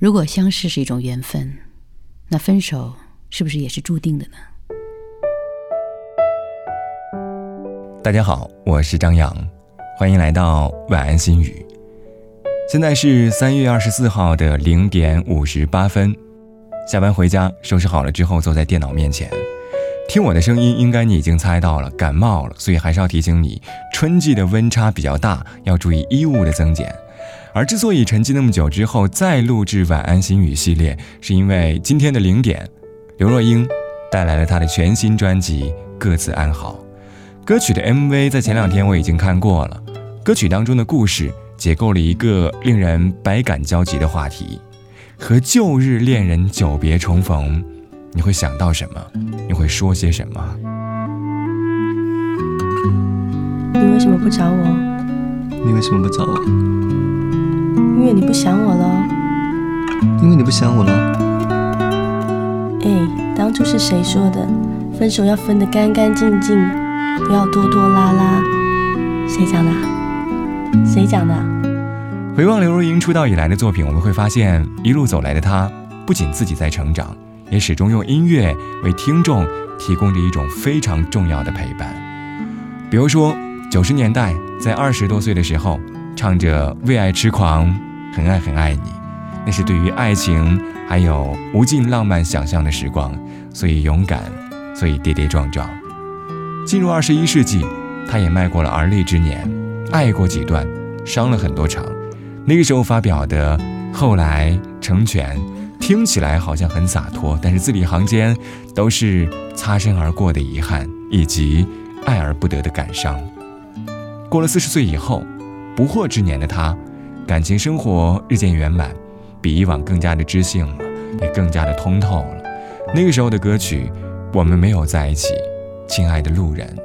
如果相识是一种缘分，那分手是不是也是注定的呢？大家好，我是张扬，欢迎来到晚安心语。现在是三月二十四号的零点五十八分，下班回家，收拾好了之后，坐在电脑面前，听我的声音，应该你已经猜到了，感冒了，所以还是要提醒你，春季的温差比较大，要注意衣物的增减。而之所以沉寂那么久之后再录制晚安心语系列，是因为今天的零点，刘若英带来了她的全新专辑《各自安好》。歌曲的 MV 在前两天我已经看过了。歌曲当中的故事解构了一个令人百感交集的话题：和旧日恋人久别重逢，你会想到什么？你会说些什么？你为什么不找我？你为什么不找我？因为你不想我了。因为你不想我了。哎，当初是谁说的？分手要分得干干净净。不要拖拖拉拉，谁讲的？谁讲的？回望刘若英出道以来的作品，我们会发现，一路走来的她，不仅自己在成长，也始终用音乐为听众提供着一种非常重要的陪伴。比如说，九十年代在二十多岁的时候，唱着《为爱痴狂》，很爱很爱你，那是对于爱情还有无尽浪漫想象的时光，所以勇敢，所以跌跌撞撞。进入二十一世纪，他也迈过了而立之年，爱过几段，伤了很多场。那个时候发表的《后来成全》，听起来好像很洒脱，但是字里行间都是擦身而过的遗憾，以及爱而不得的感伤。过了四十岁以后，不惑之年的他，感情生活日渐圆满，比以往更加的知性了，也更加的通透了。那个时候的歌曲，我们没有在一起。亲爱的路人，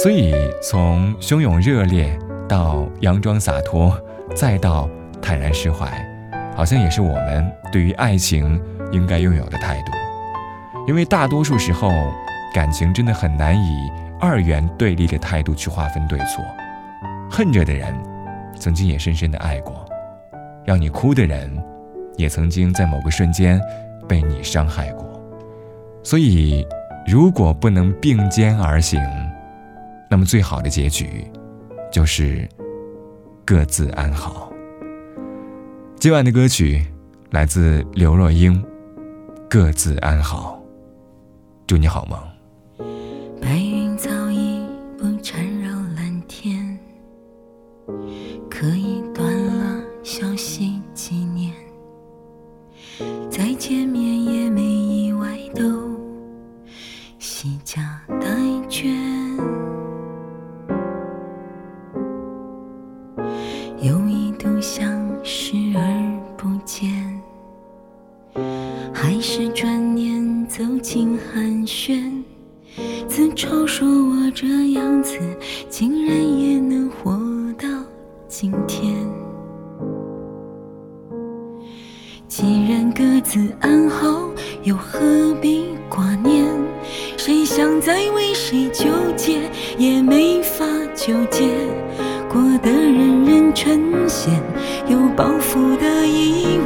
所以从汹涌热烈到佯装洒脱，再到坦然释怀，好像也是我们对于爱情应该拥有的态度。因为大多数时候，感情真的很难以二元对立的态度去划分对错。恨着的人，曾经也深深的爱过；让你哭的人，也曾经在某个瞬间被你伤害过。所以。如果不能并肩而行，那么最好的结局就是各自安好。今晚的歌曲来自刘若英，《各自安好》，祝你好梦。还是转念走进寒暄，自嘲说我这样子，竟然也能活到今天。既然各自安好，又何必挂念？谁想再为谁纠结，也没法纠结。过得人人称羡，有包袱的以为，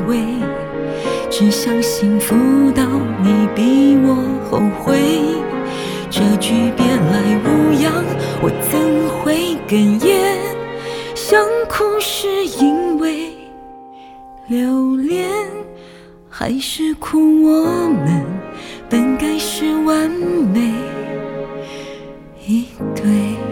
只想幸福到你比我后悔。这句别来无恙，我怎会哽咽？想哭是因为留恋，还是哭我们本该是完美一对？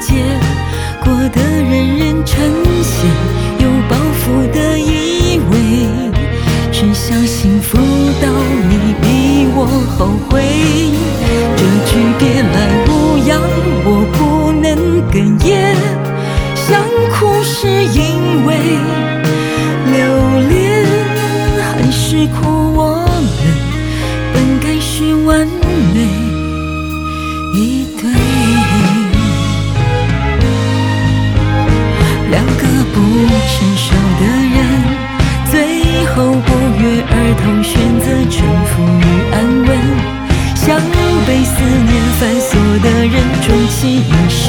界，过得人人称羡，有包袱的以为，只想幸福到你比我后悔。这句别来无恙，我不能哽咽，想哭是因为留恋，还是哭我们本该是完美。一成熟的人，最后不约而同选择沉浮与安稳，像被思念反锁的人，终其一生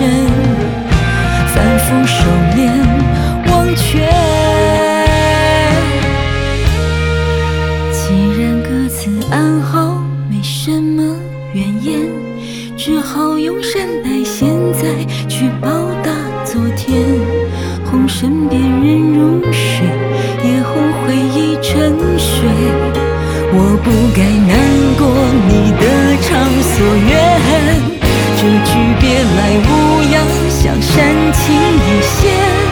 反复收敛忘却。既然各自安好，没什么怨言。只好用善待现在，去报。身边人入睡，夜后回忆沉睡。我不该难过你的畅所愿。这句别来无恙，像煽情一线。